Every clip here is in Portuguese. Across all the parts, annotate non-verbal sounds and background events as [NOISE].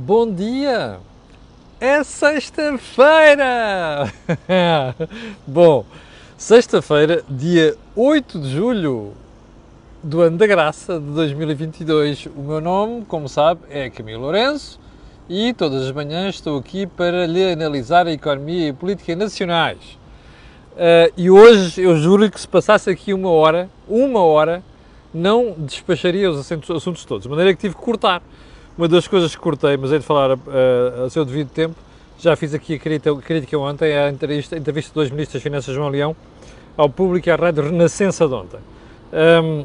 Bom dia! É sexta-feira! [LAUGHS] Bom, sexta-feira, dia 8 de julho do ano da graça de 2022. O meu nome, como sabe, é Camilo Lourenço e todas as manhãs estou aqui para lhe analisar a economia e política nacionais. Uh, e hoje eu juro que se passasse aqui uma hora, uma hora, não despacharia os assuntos todos, de maneira que tive que cortar. Uma das coisas que cortei, mas hei de falar uh, a seu devido tempo, já fiz aqui a crítica, ontem, a entrevista, entrevista dos Ministros das Finanças João Leão ao público e à Rádio Renascença de ontem. Um,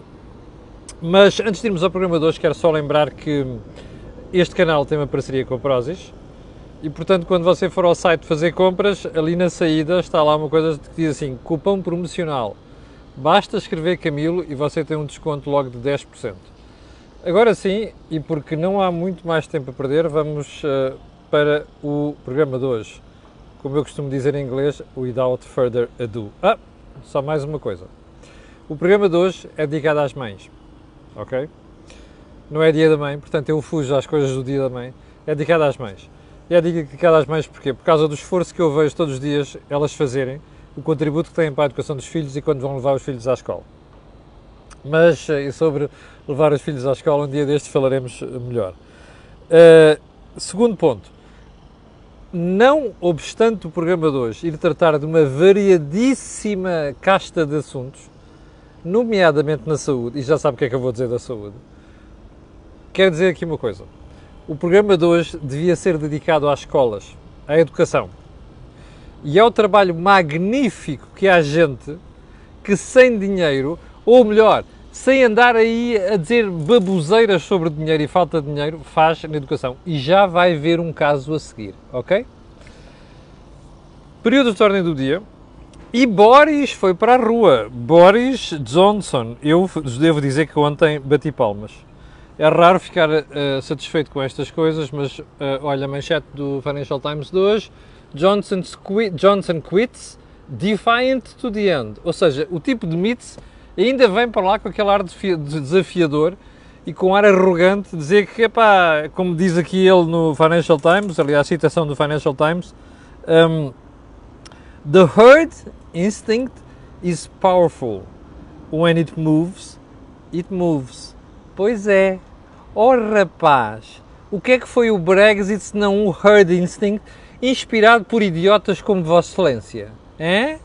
mas antes de irmos ao programa de hoje, quero só lembrar que este canal tem uma parceria com a Prozis e, portanto, quando você for ao site fazer compras, ali na saída está lá uma coisa que diz assim, cupom promocional. Basta escrever Camilo e você tem um desconto logo de 10%. Agora sim, e porque não há muito mais tempo a perder, vamos uh, para o programa de hoje. Como eu costumo dizer em inglês, without further ado. Ah, só mais uma coisa. O programa de hoje é dedicado às mães, ok? Não é dia da mãe, portanto eu fujo às coisas do dia da mãe. É dedicado às mães. E é dedicado às mães porquê? Por causa do esforço que eu vejo todos os dias elas fazerem, o contributo que têm para a educação dos filhos e quando vão levar os filhos à escola. Mas eh, sobre levar os filhos à escola, um dia destes falaremos melhor. Uh, segundo ponto, não obstante o programa de hoje ir tratar de uma variadíssima casta de assuntos, nomeadamente na saúde, e já sabe o que é que eu vou dizer da saúde, quero dizer aqui uma coisa. O programa de hoje devia ser dedicado às escolas, à educação. E ao trabalho magnífico que há gente que sem dinheiro, ou melhor, sem andar aí a dizer baboseiras sobre dinheiro e falta de dinheiro, faz na educação. E já vai ver um caso a seguir, ok? Período de ordem do dia. E Boris foi para a rua. Boris Johnson. Eu devo dizer que ontem bati palmas. É raro ficar uh, satisfeito com estas coisas, mas uh, olha a manchete do Financial Times de hoje. Johnson, Johnson quits, defiant to the end. Ou seja, o tipo demite-se ainda vem para lá com aquele ar desafiador e com ar arrogante, dizer que, epá, como diz aqui ele no Financial Times, aliás, a citação do Financial Times, um, The herd instinct is powerful. When it moves, it moves. Pois é. Oh rapaz, o que é que foi o Brexit se não o herd instinct inspirado por idiotas como Vossa Excelência? É?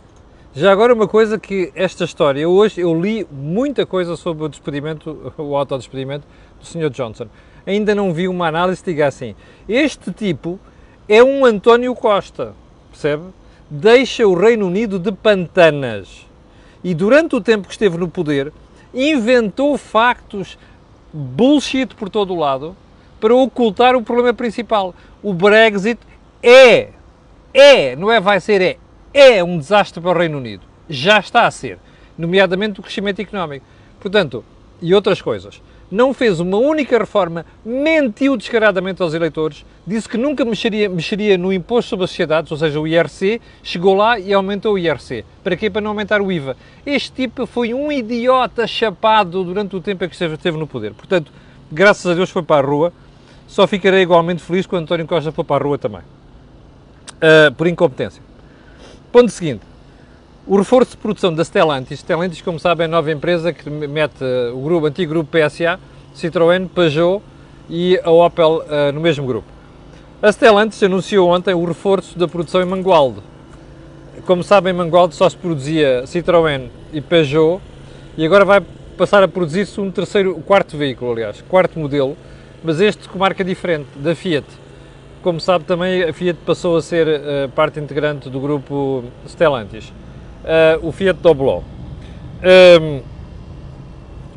Já agora uma coisa que esta história, hoje eu li muita coisa sobre o despedimento, o autodespedimento do Sr. Johnson. Ainda não vi uma análise que diga assim, este tipo é um António Costa, percebe? Deixa o Reino Unido de pantanas. E durante o tempo que esteve no poder, inventou factos bullshit por todo o lado para ocultar o problema principal. O Brexit é, é, não é vai ser, é, é um desastre para o Reino Unido. Já está a ser, nomeadamente o crescimento económico. Portanto, e outras coisas. Não fez uma única reforma, mentiu descaradamente aos eleitores, disse que nunca mexeria, mexeria no imposto sobre as sociedades, ou seja, o IRC, chegou lá e aumentou o IRC. Para quê? Para não aumentar o IVA. Este tipo foi um idiota chapado durante o tempo em que esteve, no poder. Portanto, graças a Deus foi para a rua. Só ficarei igualmente feliz quando António Costa for para a rua também. Uh, por incompetência. Ponto seguinte. O reforço de produção da Stellantis, Stellantis, como sabem, é a nova empresa que mete o grupo, antigo grupo PSA, Citroën, Peugeot e a Opel uh, no mesmo grupo. A Stellantis anunciou ontem o reforço da produção em Mangualde. Como sabem, em Mangualde só se produzia Citroën e Peugeot e agora vai passar a produzir-se um terceiro, quarto veículo, aliás, quarto modelo, mas este com marca diferente, da Fiat como sabe, também a Fiat passou a ser uh, parte integrante do grupo Stellantis, uh, o Fiat Doblò. Um, ehm,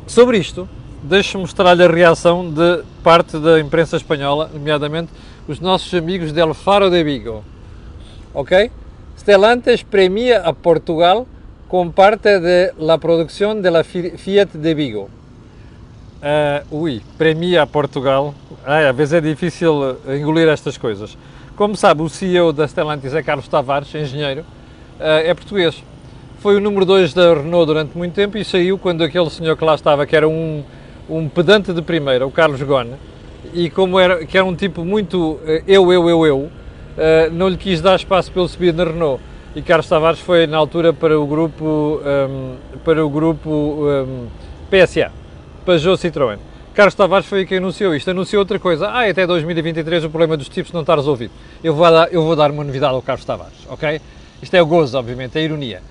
sobre isto, deixe-me mostrar-lhe a reação de parte da imprensa espanhola, nomeadamente os nossos amigos del Faro de Vigo. Ok? Stellantis premia a Portugal com parte de la producción de Fiat de Vigo. Uh, ui, premia Portugal. Ai, às vezes é difícil eh, engolir estas coisas. Como sabe, o CEO da Stellantis é Carlos Tavares, engenheiro, uh, é português. Foi o número 2 da Renault durante muito tempo e saiu quando aquele senhor que lá estava, que era um, um pedante de primeira, o Carlos Gone, e como era, que era um tipo muito uh, eu, eu, eu, eu, uh, não lhe quis dar espaço para ele subir na Renault. E Carlos Tavares foi na altura para o grupo, um, para o grupo um, PSA, Peugeot Citroën. Carlos Tavares foi quem anunciou isto. Anunciou outra coisa. Ah, até 2023 o problema dos tipos não está resolvido. Eu vou dar, eu vou dar uma novidade ao Carlos Tavares, ok? Isto é o gozo, obviamente, é a ironia.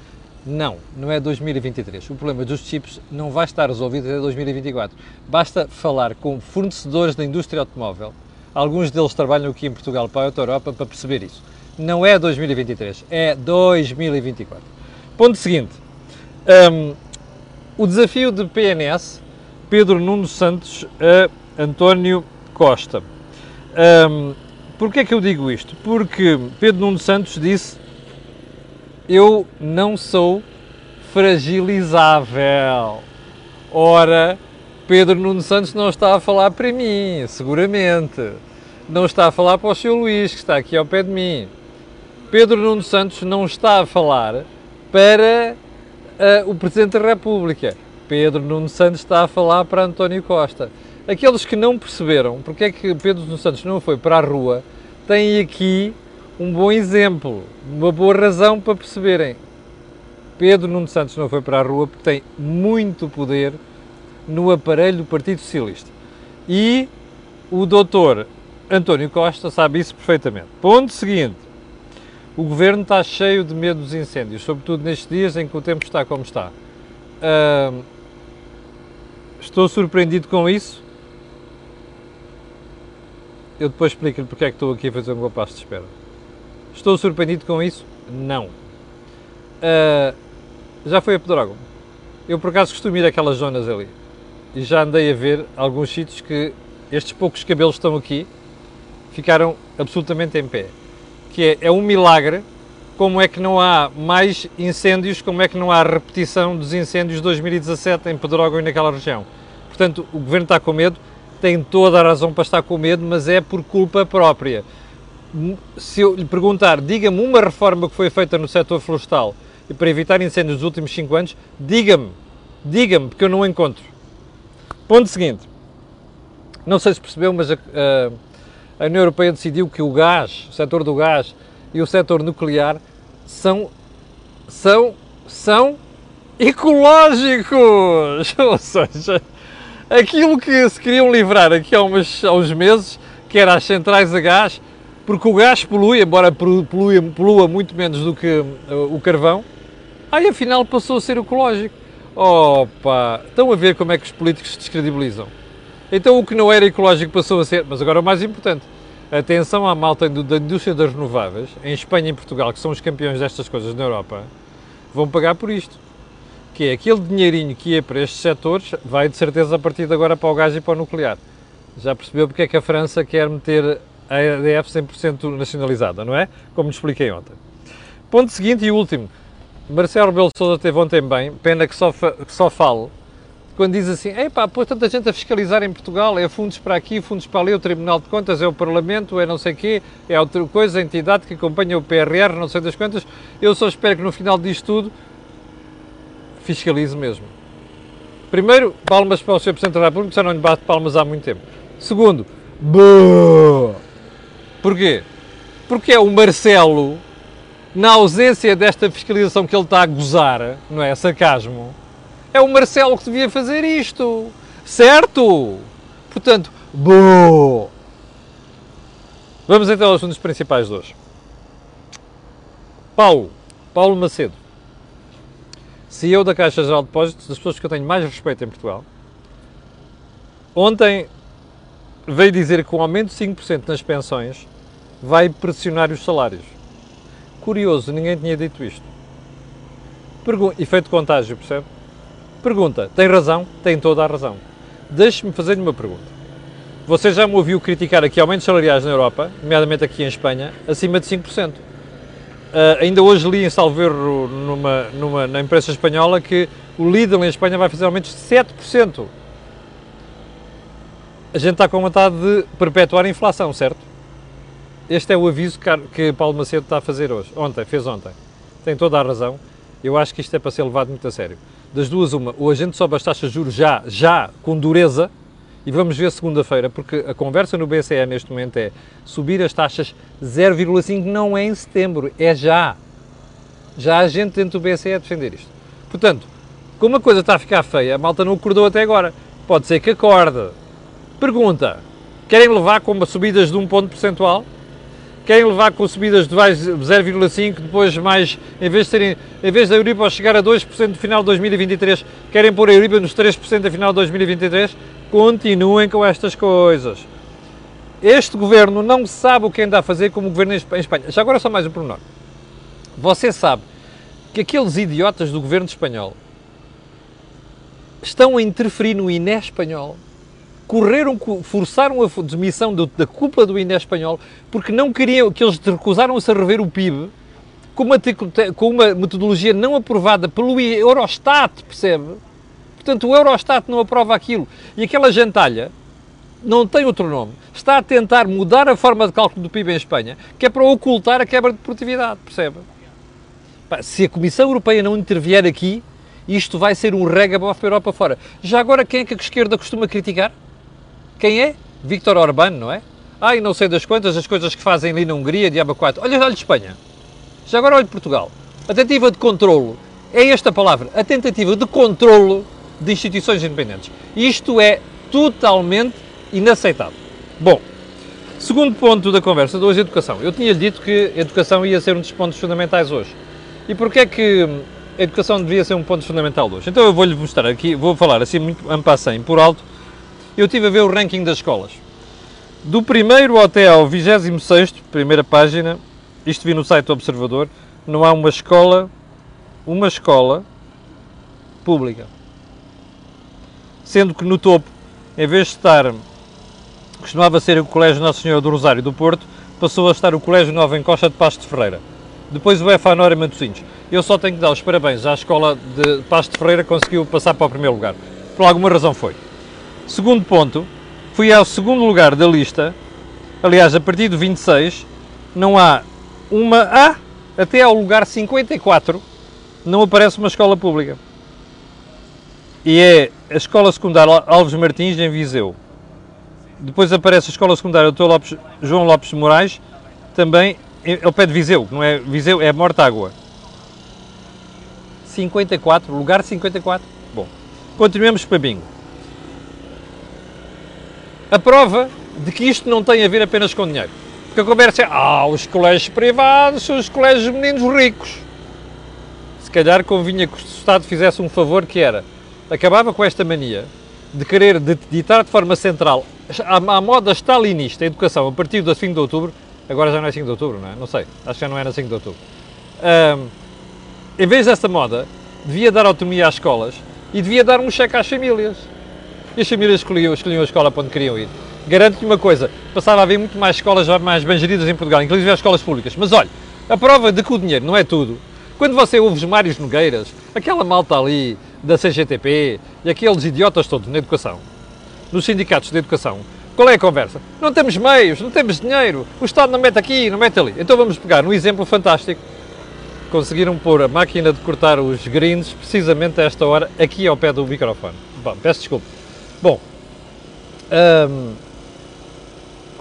Não, não é 2023. O problema dos chips não vai estar resolvido até 2024. Basta falar com fornecedores da indústria automóvel, alguns deles trabalham aqui em Portugal para a Europa, para perceber isso. Não é 2023, é 2024. Ponto seguinte: um, o desafio de PNS, Pedro Nuno Santos a António Costa. Um, Porquê é que eu digo isto? Porque Pedro Nuno Santos disse eu não sou fragilizável. Ora, Pedro Nuno Santos não está a falar para mim, seguramente. Não está a falar para o seu Luís, que está aqui ao pé de mim. Pedro Nuno Santos não está a falar para uh, o Presidente da República. Pedro Nuno Santos está a falar para António Costa. Aqueles que não perceberam porque é que Pedro Nuno Santos não foi para a rua, têm aqui um bom exemplo, uma boa razão para perceberem. Pedro Nuno Santos não foi para a rua porque tem muito poder no aparelho do Partido Socialista. E o doutor António Costa sabe isso perfeitamente. Ponto seguinte. O governo está cheio de medo dos incêndios, sobretudo nestes dias em que o tempo está como está. Estou surpreendido com isso. Eu depois explico-lhe porque é que estou aqui a fazer um compasso de espera. Estou surpreendido com isso? Não. Uh, já foi a Pedrógão. Eu por acaso costumo ir àquelas zonas ali e já andei a ver alguns sítios que estes poucos cabelos estão aqui ficaram absolutamente em pé. Que é, é um milagre como é que não há mais incêndios, como é que não há repetição dos incêndios de 2017 em Pedrógão e naquela região. Portanto, o governo está com medo, tem toda a razão para estar com medo, mas é por culpa própria se eu lhe perguntar, diga-me uma reforma que foi feita no setor florestal e para evitar incêndios nos últimos 5 anos, diga-me, diga-me, porque eu não encontro. Ponto seguinte, não sei se percebeu, mas a, a, a União Europeia decidiu que o gás, o setor do gás e o setor nuclear são, são, são ecológicos, [LAUGHS] ou seja, aquilo que se queriam livrar aqui há, há uns meses, que era as centrais a gás, porque o gás polui, embora polua, polua muito menos do que uh, o carvão, aí afinal passou a ser ecológico. Opa, estão a ver como é que os políticos se descredibilizam. Então o que não era ecológico passou a ser, mas agora o mais importante, atenção à malta da indústria das renováveis, em Espanha e Portugal, que são os campeões destas coisas na Europa, vão pagar por isto. Que é aquele dinheirinho que ia para estes setores, vai de certeza a partir de agora para o gás e para o nuclear. Já percebeu porque é que a França quer meter a EDF 100% nacionalizada, não é? Como lhe expliquei ontem. Ponto seguinte e último. Marcelo Rebelo Sousa teve ontem bem, pena que só, que só fale, quando diz assim, epá, pô, tanta gente a fiscalizar em Portugal, é fundos para aqui, fundos para ali, o Tribunal de Contas, é o Parlamento, é não sei quê, é outra coisa, a entidade que acompanha o PRR, não sei das quantas, eu só espero que no final disto tudo fiscalize mesmo. Primeiro, palmas para o Sr. Presidente da República, já não lhe bate palmas há muito tempo. Segundo, boa! Porquê? Porque é o Marcelo, na ausência desta fiscalização que ele está a gozar, não é? Sarcasmo. É o Marcelo que devia fazer isto. Certo? Portanto, boa! Vamos então aos assuntos principais de hoje. Paulo, Paulo Macedo, CEO da Caixa Geral de Depósitos, das pessoas que eu tenho mais respeito em Portugal. Ontem veio dizer que um aumento de 5% nas pensões vai pressionar os salários. Curioso, ninguém tinha dito isto. Pergun efeito contágio, percebe? Pergunta, tem razão? Tem toda a razão. Deixe-me fazer-lhe uma pergunta. Você já me ouviu criticar aqui aumentos salariais na Europa, nomeadamente aqui em Espanha, acima de 5%. Uh, ah, ainda hoje li em Salverro, numa, numa, na imprensa espanhola, que o Lidl em Espanha vai fazer aumentos de 7%. A gente está com vontade de perpetuar a inflação, certo? Este é o aviso que Paulo Macedo está a fazer hoje, ontem, fez ontem. Tem toda a razão. Eu acho que isto é para ser levado muito a sério. Das duas, uma, ou a gente sobe as taxas de juros já, já, com dureza, E vamos ver segunda-feira, porque a conversa no BCE neste momento é subir as taxas 0,5 não é em setembro, é já. Já há gente dentro do BCE a defender isto. Portanto, como a coisa está a ficar feia, a malta não acordou até agora. Pode ser que acorde. Pergunta: querem levar com subidas de um ponto percentual? Querem levar com subidas de 0,5, depois mais, em vez de serem, em vez da Euripa chegar a 2% no final de 2023, querem pôr a Euripa nos 3% no final de 2023? Continuem com estas coisas. Este governo não sabe o que anda a fazer como o governo em Espanha. Já agora só mais um pormenor. Você sabe que aqueles idiotas do governo espanhol estão a interferir no INE espanhol, correram, forçaram a demissão da cúpula do INE espanhol porque não queriam, que eles recusaram-se a rever o PIB com uma, com uma metodologia não aprovada pelo Eurostat, percebe? Portanto, o Eurostat não aprova aquilo. E aquela gentalha, não tem outro nome, está a tentar mudar a forma de cálculo do PIB em Espanha, que é para ocultar a quebra de produtividade, percebe? Se a Comissão Europeia não intervier aqui, isto vai ser um regabof para a Europa fora. Já agora, quem é que a esquerda costuma criticar? Quem é? Víctor Orbán, não é? Ai, não sei das quantas, as coisas que fazem ali na Hungria, diabo 4. Olha, olha Espanha. Já agora olha Portugal. A tentativa de controlo, é esta palavra, a tentativa de controlo de instituições independentes. Isto é totalmente inaceitável. Bom, segundo ponto da conversa de hoje, educação. Eu tinha-lhe dito que a educação ia ser um dos pontos fundamentais hoje. E porquê é que a educação devia ser um ponto fundamental hoje. Então eu vou-lhe mostrar aqui, vou falar assim muito ampassem, por alto. Eu estive a ver o ranking das escolas. Do primeiro até ao 26 primeira página, isto vi no site do Observador, não há uma escola, uma escola pública. Sendo que no topo, em vez de estar, costumava ser o Colégio Nossa Senhora do Rosário do Porto, passou a estar o Colégio Nova Encosta de Pasto de Ferreira. Depois o EFA e Matosinhos. Eu só tenho que dar os parabéns à escola de Pasto de Ferreira conseguiu passar para o primeiro lugar. Por alguma razão foi. Segundo ponto, fui ao segundo lugar da lista. Aliás, a partir do 26, não há uma. Ah! Até ao lugar 54 não aparece uma escola pública. E é a Escola Secundária Alves Martins, em Viseu. Depois aparece a Escola Secundária. Lopes, João Lopes de Moraes, também ao pé de Viseu, não é Viseu, é Mortágua. 54, lugar 54. Bom, continuemos para bingo. A prova de que isto não tem a ver apenas com dinheiro. Porque a conversa é, ah, os colégios privados são os colégios de meninos ricos. Se calhar convinha que o Estado fizesse um favor que era, acabava com esta mania de querer ditar de forma central a, a moda stalinista a educação a partir do fim de outubro, agora já não é 5 de outubro, não é? Não sei, acho que já não era 5 de outubro. Um, em vez dessa moda, devia dar autonomia às escolas e devia dar um cheque às famílias. E as famílias escolhiam, escolhiam a escola para onde queriam ir. Garanto-lhe uma coisa, passava a haver muito mais escolas mais bem geridas em Portugal, inclusive as escolas públicas. Mas olha, a prova de que o dinheiro não é tudo. Quando você ouve os Mários Nogueiras, aquela malta ali da CGTP e aqueles idiotas todos na educação, nos sindicatos de educação, qual é a conversa? Não temos meios, não temos dinheiro, o Estado não mete aqui, não mete ali. Então vamos pegar um exemplo fantástico conseguiram pôr a máquina de cortar os greens precisamente a esta hora, aqui ao pé do microfone. Bom, peço desculpa. Bom, um,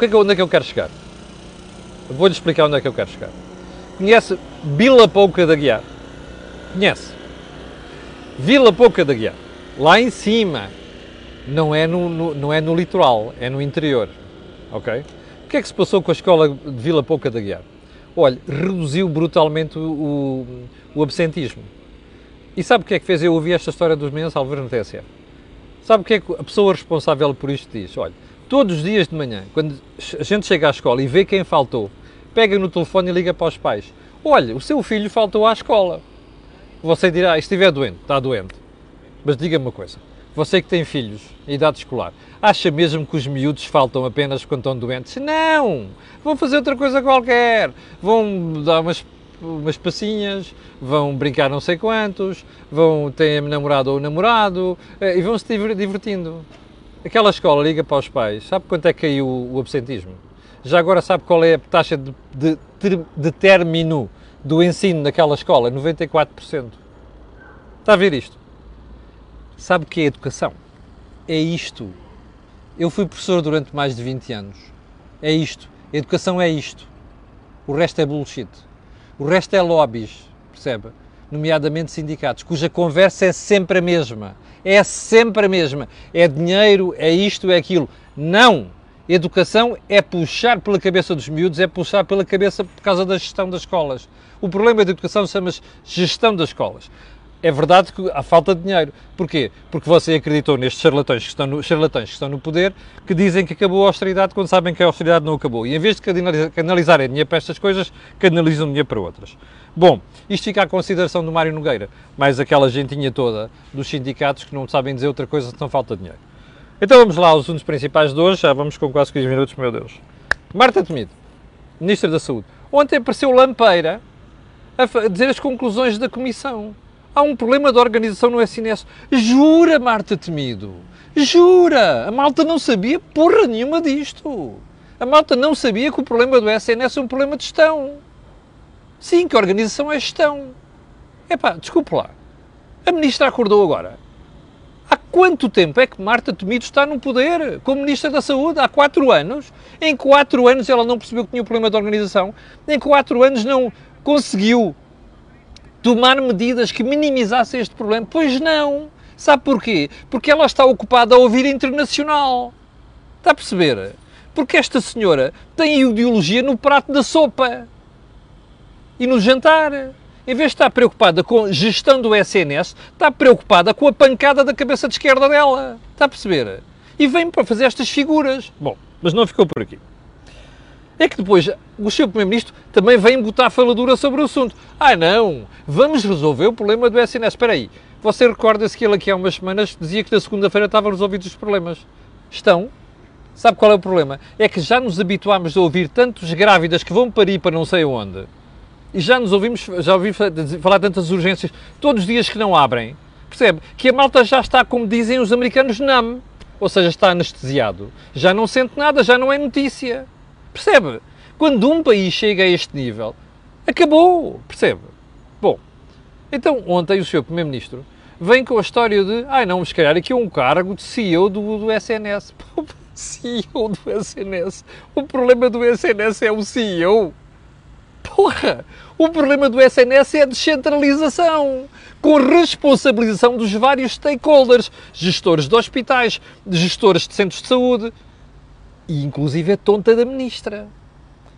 é onde é que eu quero chegar? Vou-lhe explicar onde é que eu quero chegar. Conhece Vila Pouca da Guiar? Conhece? Vila Pouca da Guiar. Lá em cima. Não é no, no, não é no litoral, é no interior. Ok? O que é que se passou com a escola de Vila Pouca da Guiar? olha, reduziu brutalmente o, o, absentismo. E sabe o que é que fez eu ouvir esta história dos meninos Alves no TSF? Sabe o que é que a pessoa responsável por isto diz? Olha, todos os dias de manhã, quando a gente chega à escola e vê quem faltou, pega no telefone e liga para os pais. Olha, o seu filho faltou à escola. Você dirá, estiver doente, está doente. Mas diga-me uma coisa, você que tem filhos em idade escolar, acha mesmo que os miúdos faltam apenas quando estão doentes? Não! Vão fazer outra coisa qualquer. Vão dar umas, umas passinhas, vão brincar não sei quantos, vão ter namorado ou namorado eh, e vão se divertindo. Aquela escola liga para os pais, sabe quanto é que caiu o absentismo? Já agora sabe qual é a taxa de, de, de término do ensino naquela escola? 94%. Está a ver isto? Sabe o que é educação? É isto. Eu fui professor durante mais de 20 anos. É isto. Educação é isto. O resto é bullshit. O resto é lobbies, percebe? Nomeadamente sindicatos, cuja conversa é sempre a mesma. É sempre a mesma. É dinheiro, é isto, é aquilo. Não! Educação é puxar pela cabeça dos miúdos, é puxar pela cabeça por causa da gestão das escolas. O problema da educação chama-se gestão das escolas. É verdade que há falta de dinheiro. Porquê? Porque você acreditou nestes charlatões que, estão no, charlatães que estão no poder que dizem que acabou a austeridade quando sabem que a austeridade não acabou. E em vez de canalizarem dinheiro para estas coisas, canalizam dinheiro para outras. Bom, isto fica à consideração do Mário Nogueira, mais aquela gentinha toda dos sindicatos que não sabem dizer outra coisa senão falta de dinheiro. Então vamos lá aos assuntos principais de hoje, já vamos com quase 15 minutos, meu Deus. Marta Temido, Ministra da Saúde. Ontem apareceu Lampeira a dizer as conclusões da Comissão. Há um problema de organização no SNS. Jura, Marta Temido? Jura! A malta não sabia porra nenhuma disto. A malta não sabia que o problema do SNS é um problema de gestão. Sim, que a organização é gestão. Epá, desculpe lá. A ministra acordou agora. Há quanto tempo é que Marta Temido está no poder como Ministra da Saúde? Há quatro anos. Em quatro anos ela não percebeu que tinha um problema de organização. Em quatro anos não conseguiu tomar medidas que minimizassem este problema. Pois não. Sabe porquê? Porque ela está ocupada a ouvir internacional. Está a perceber? Porque esta senhora tem ideologia no prato da sopa e no jantar em vez de estar preocupada com gestão do SNS, está preocupada com a pancada da cabeça de esquerda dela. Está a perceber? E vem para fazer estas figuras. Bom, mas não ficou por aqui. É que depois o Sr. Primeiro-Ministro também vem botar faladura sobre o assunto. Ah, não, vamos resolver o problema do SNS. Espera aí, você recorda-se que ele aqui há umas semanas dizia que na segunda-feira estavam resolvidos os problemas. Estão? Sabe qual é o problema? É que já nos habituámos a ouvir tantos grávidas que vão parir para não sei onde e já nos ouvimos, já ouvi falar tantas urgências, todos os dias que não abrem, percebe? Que a malta já está, como dizem os americanos, numb, ou seja, está anestesiado. Já não sente nada, já não é notícia. Percebe? Quando um país chega a este nível, acabou, percebe? Bom, então ontem o Sr. Primeiro-Ministro vem com a história de, ai não, se calhar aqui é um cargo de CEO do, do SNS. [LAUGHS] CEO do SNS. O problema do SNS é o CEO. Porra! O problema do SNS é a descentralização, com responsabilização dos vários stakeholders, gestores de hospitais, gestores de centros de saúde e inclusive a tonta da ministra.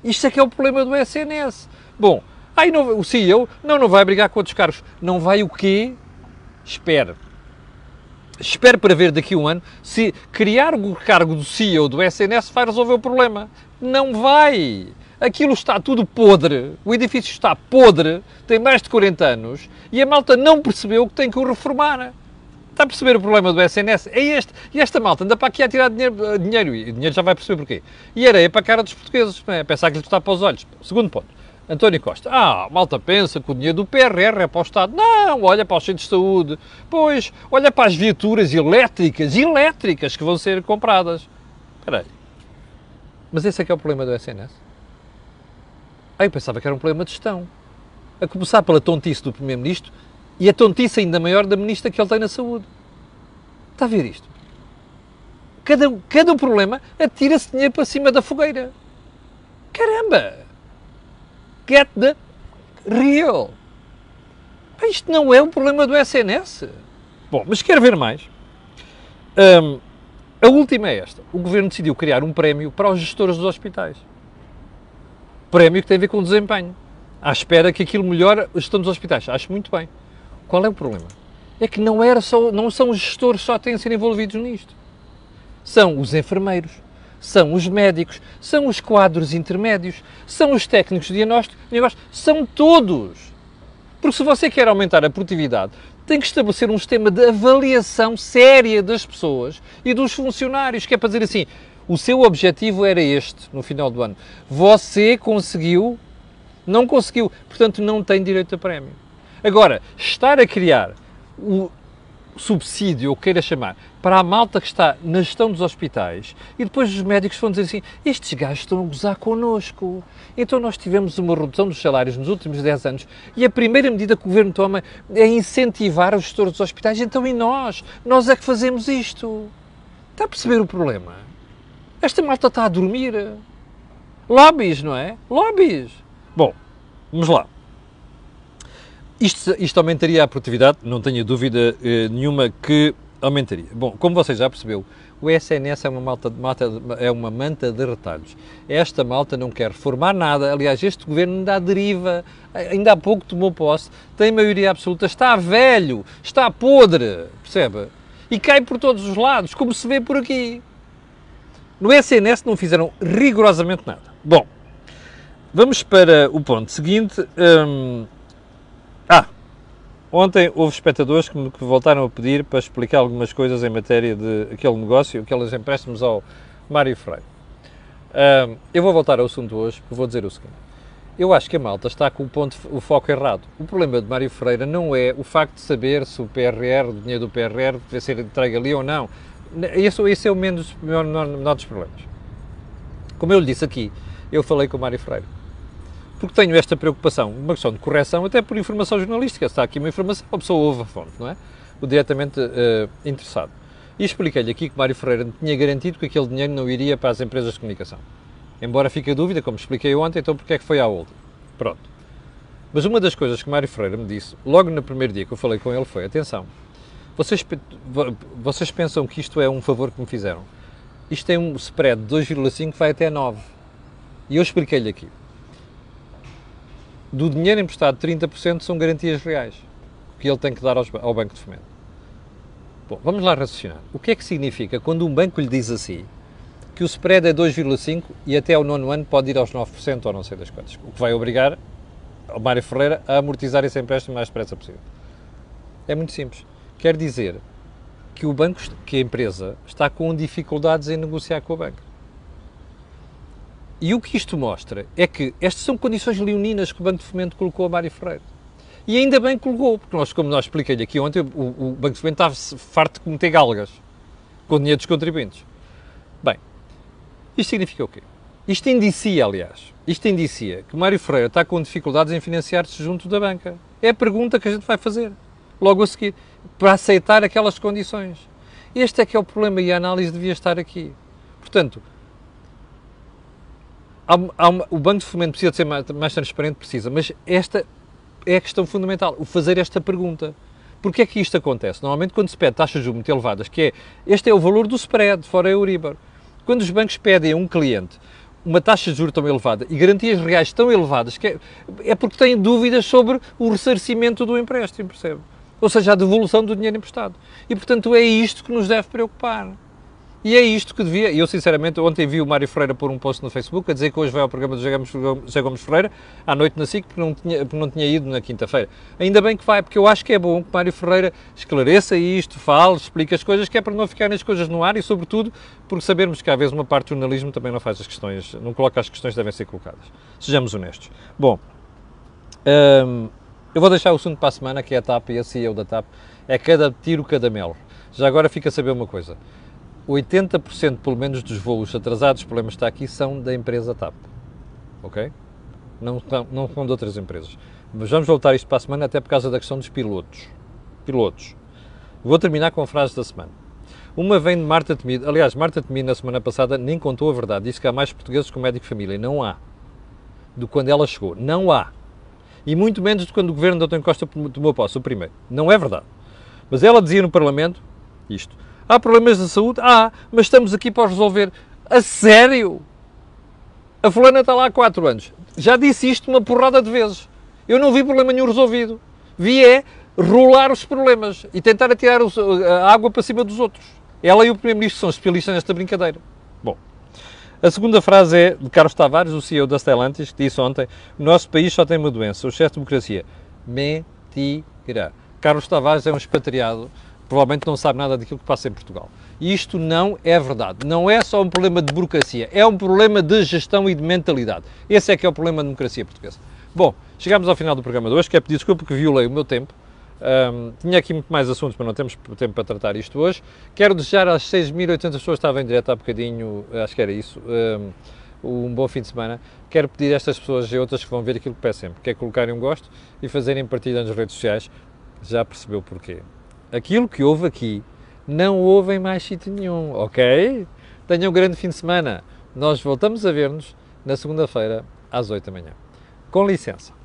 Isto é que é o problema do SNS. Bom, aí não, o CEO não, não vai brigar com outros cargos. Não vai o quê? Espere. Espere para ver daqui a um ano se criar o cargo do CEO do SNS vai resolver o problema. Não vai aquilo está tudo podre, o edifício está podre, tem mais de 40 anos e a malta não percebeu que tem que o reformar. Está a perceber o problema do SNS? É este. E esta malta anda para aqui a tirar dinheiro, eh, dinheiro e o dinheiro já vai perceber porquê. E areia para a cara dos portugueses, é? pensar que lhe está para os olhos. Segundo ponto. António Costa. Ah, malta pensa que o dinheiro do PRR é para o Estado. Não, olha para os centros de saúde. Pois, olha para as viaturas elétricas, elétricas que vão ser compradas. Espera aí. Mas esse é que é o problema do SNS? Ah, eu pensava que era um problema de gestão. A começar pela tontice do Primeiro-Ministro e a tontice ainda maior da Ministra que ele tem na saúde. Está a ver isto? Cada, cada problema atira-se dinheiro para cima da fogueira. Caramba! Get the real. Isto não é um problema do SNS. Bom, mas quero ver mais. Um, a última é esta. O Governo decidiu criar um prémio para os gestores dos hospitais prémio que tem a ver com o desempenho. À espera que aquilo melhore a gestão dos hospitais. Acho muito bem. Qual é o problema? É que não, era só, não são os gestores só que têm ser envolvidos nisto. São os enfermeiros, são os médicos, são os quadros intermédios, são os técnicos de diagnóstico, são todos. Porque se você quer aumentar a produtividade, tem que estabelecer um sistema de avaliação séria das pessoas e dos funcionários, que é para dizer assim, o seu objetivo era este no final do ano. Você conseguiu, não conseguiu, portanto não tem direito a prémio. Agora, estar a criar o subsídio, ou queira chamar, para a malta que está na gestão dos hospitais e depois os médicos vão dizer assim: estes gajos estão a gozar connosco. Então nós tivemos uma redução dos salários nos últimos 10 anos e a primeira medida que o governo toma é incentivar os gestores dos hospitais. Então e nós? Nós é que fazemos isto. Está a perceber o problema? Esta malta está a dormir. Lobbies, não é? Lobbies. Bom, vamos lá. Isto, isto aumentaria a produtividade? Não tenho dúvida eh, nenhuma que aumentaria. Bom, como você já percebeu, o SNS é uma, malta, é uma manta de retalhos. Esta malta não quer reformar nada. Aliás, este governo ainda deriva, ainda há pouco tomou posse, tem maioria absoluta, está velho, está podre, percebe? E cai por todos os lados, como se vê por aqui. No SNS não fizeram rigorosamente nada. Bom, vamos para o ponto seguinte. Hum, ah, Ontem houve espectadores que me voltaram a pedir para explicar algumas coisas em matéria de aquele negócio, aqueles empréstimos ao Mário Freire. Eu vou voltar ao assunto hoje, porque vou dizer o seguinte. Eu acho que a malta está com o, ponto, o foco errado. O problema de Mário Freire não é o facto de saber se o PRR, o dinheiro do PRR, deve ser entregue ali ou não. Esse, esse é o menos, menor, menor dos problemas. Como eu lhe disse aqui, eu falei com o Mário Freire porque tenho esta preocupação, uma questão de correção, até por informação jornalística. Está aqui uma informação, a pessoa ouve a fonte, não é? O diretamente uh, interessado. E expliquei-lhe aqui que Mário Ferreira tinha garantido que aquele dinheiro não iria para as empresas de comunicação. Embora fique a dúvida, como expliquei ontem, então porque é que foi à outra? Pronto. Mas uma das coisas que Mário Ferreira me disse, logo no primeiro dia que eu falei com ele, foi: atenção, vocês, vocês pensam que isto é um favor que me fizeram? Isto tem um spread de 2,5 que vai até 9. E eu expliquei-lhe aqui do dinheiro emprestado, 30% são garantias reais que ele tem que dar aos, ao Banco de Fomento. Bom, vamos lá raciocinar. O que é que significa quando um banco lhe diz assim que o spread é 2,5 e até ao nono ano pode ir aos 9% ou não sei das quantas, o que vai obrigar o Mário Ferreira a amortizar esse empréstimo o mais depressa possível. É muito simples. Quer dizer que o banco, que a empresa está com dificuldades em negociar com o banco. E o que isto mostra é que estas são condições leoninas que o Banco de Fomento colocou a Mário Ferreira. E ainda bem que colocou, porque nós, como nós expliquei-lhe aqui ontem, o, o, Banco de Fomento estava farto de cometer galgas com dinheiro dos contribuintes. Bem, isto significa o quê? Isto indicia, aliás, isto indicia que Mário Ferreira está com dificuldades em financiar-se junto da banca. É a pergunta que a gente vai fazer, logo a seguir, para aceitar aquelas condições. Este é que é o problema e a análise devia estar aqui. Portanto, há, há uma, o Banco de Fomento precisa de ser mais, mais, transparente, precisa, mas esta é a questão fundamental, o fazer esta pergunta. Porquê é que isto acontece? Normalmente quando se pede taxas de juros muito elevadas, que é, este é o valor do spread, fora a Euribor. Quando os bancos pedem a um cliente uma taxa de juros tão elevada e garantias reais tão elevadas, que é, é porque têm dúvidas sobre o ressarcimento do empréstimo, percebe? Ou seja, a devolução do dinheiro emprestado. E, portanto, é isto que nos deve preocupar. E é isto que devia. Eu, sinceramente, ontem vi o Mário Ferreira pôr um post no Facebook a dizer que hoje vai ao programa do José Gomes Ferreira, à noite na SIC, porque não tinha, porque não tinha ido na quinta-feira. Ainda bem que vai, porque eu acho que é bom que Mário Ferreira esclareça isto, fale, explique as coisas, que é para não ficarem as coisas no ar e, sobretudo, porque sabermos que às vezes uma parte do jornalismo também não faz as questões, não coloca as questões que devem ser colocadas. Sejamos honestos. Bom, hum, eu vou deixar o assunto para a semana, que é a TAP e a CEO da TAP. É cada tiro, cada mel. Já agora fica a saber uma coisa. 80% pelo menos dos voos atrasados, o problema está aqui, são da empresa TAP. Ok? Não, não são de outras empresas. Mas vamos voltar isto para a semana, até por causa da questão dos pilotos. Pilotos. Vou terminar com a frase da semana. Uma vem de Marta Temido. Aliás, Marta Temido, na semana passada, nem contou a verdade. Disse que há mais portugueses com médico de família. Não há. Do quando ela chegou. Não há. E muito menos do quando o governo de António Costa tomou posse, o primeiro. Não é verdade. Mas ela dizia no Parlamento isto. Há problemas de saúde? Há, mas estamos aqui para resolver. A sério? A fulana está lá há 4 anos. Já disse isto uma porrada de vezes. Eu não vi problema nenhum resolvido. Vi é rolar os problemas e tentar atirar a água para cima dos outros. Ela e o Primeiro-Ministro são especialistas nesta brincadeira. Bom, a segunda frase é de Carlos Tavares, o CEO da Stellantis, que disse ontem: nosso país só tem uma doença, o excesso de democracia. Mentira. Carlos Tavares é um expatriado provavelmente não sabe nada daquilo que passa em Portugal. E isto não é verdade. Não é só um problema de burocracia, é um problema de gestão e de mentalidade. Esse é que é o problema da democracia portuguesa. Bom, chegamos ao final do programa de hoje. Quero pedir desculpa porque violei o meu tempo. Um, tinha aqui muito mais assuntos, mas não temos tempo para tratar isto hoje. Quero desejar às 6.800 pessoas que estavam em direto há bocadinho, acho que era isso, um, um bom fim de semana. Quero pedir a estas pessoas e outras que vão ver aquilo que peço sempre, que é colocarem um gosto e fazerem partilha nas redes sociais. Já percebeu porquê aquilo que houve aqui não ouvem mais sítio nenhum, ok? Tenham um grande fim de semana. Nós voltamos a ver-nos na segunda-feira às 8 da manhã. Com licença.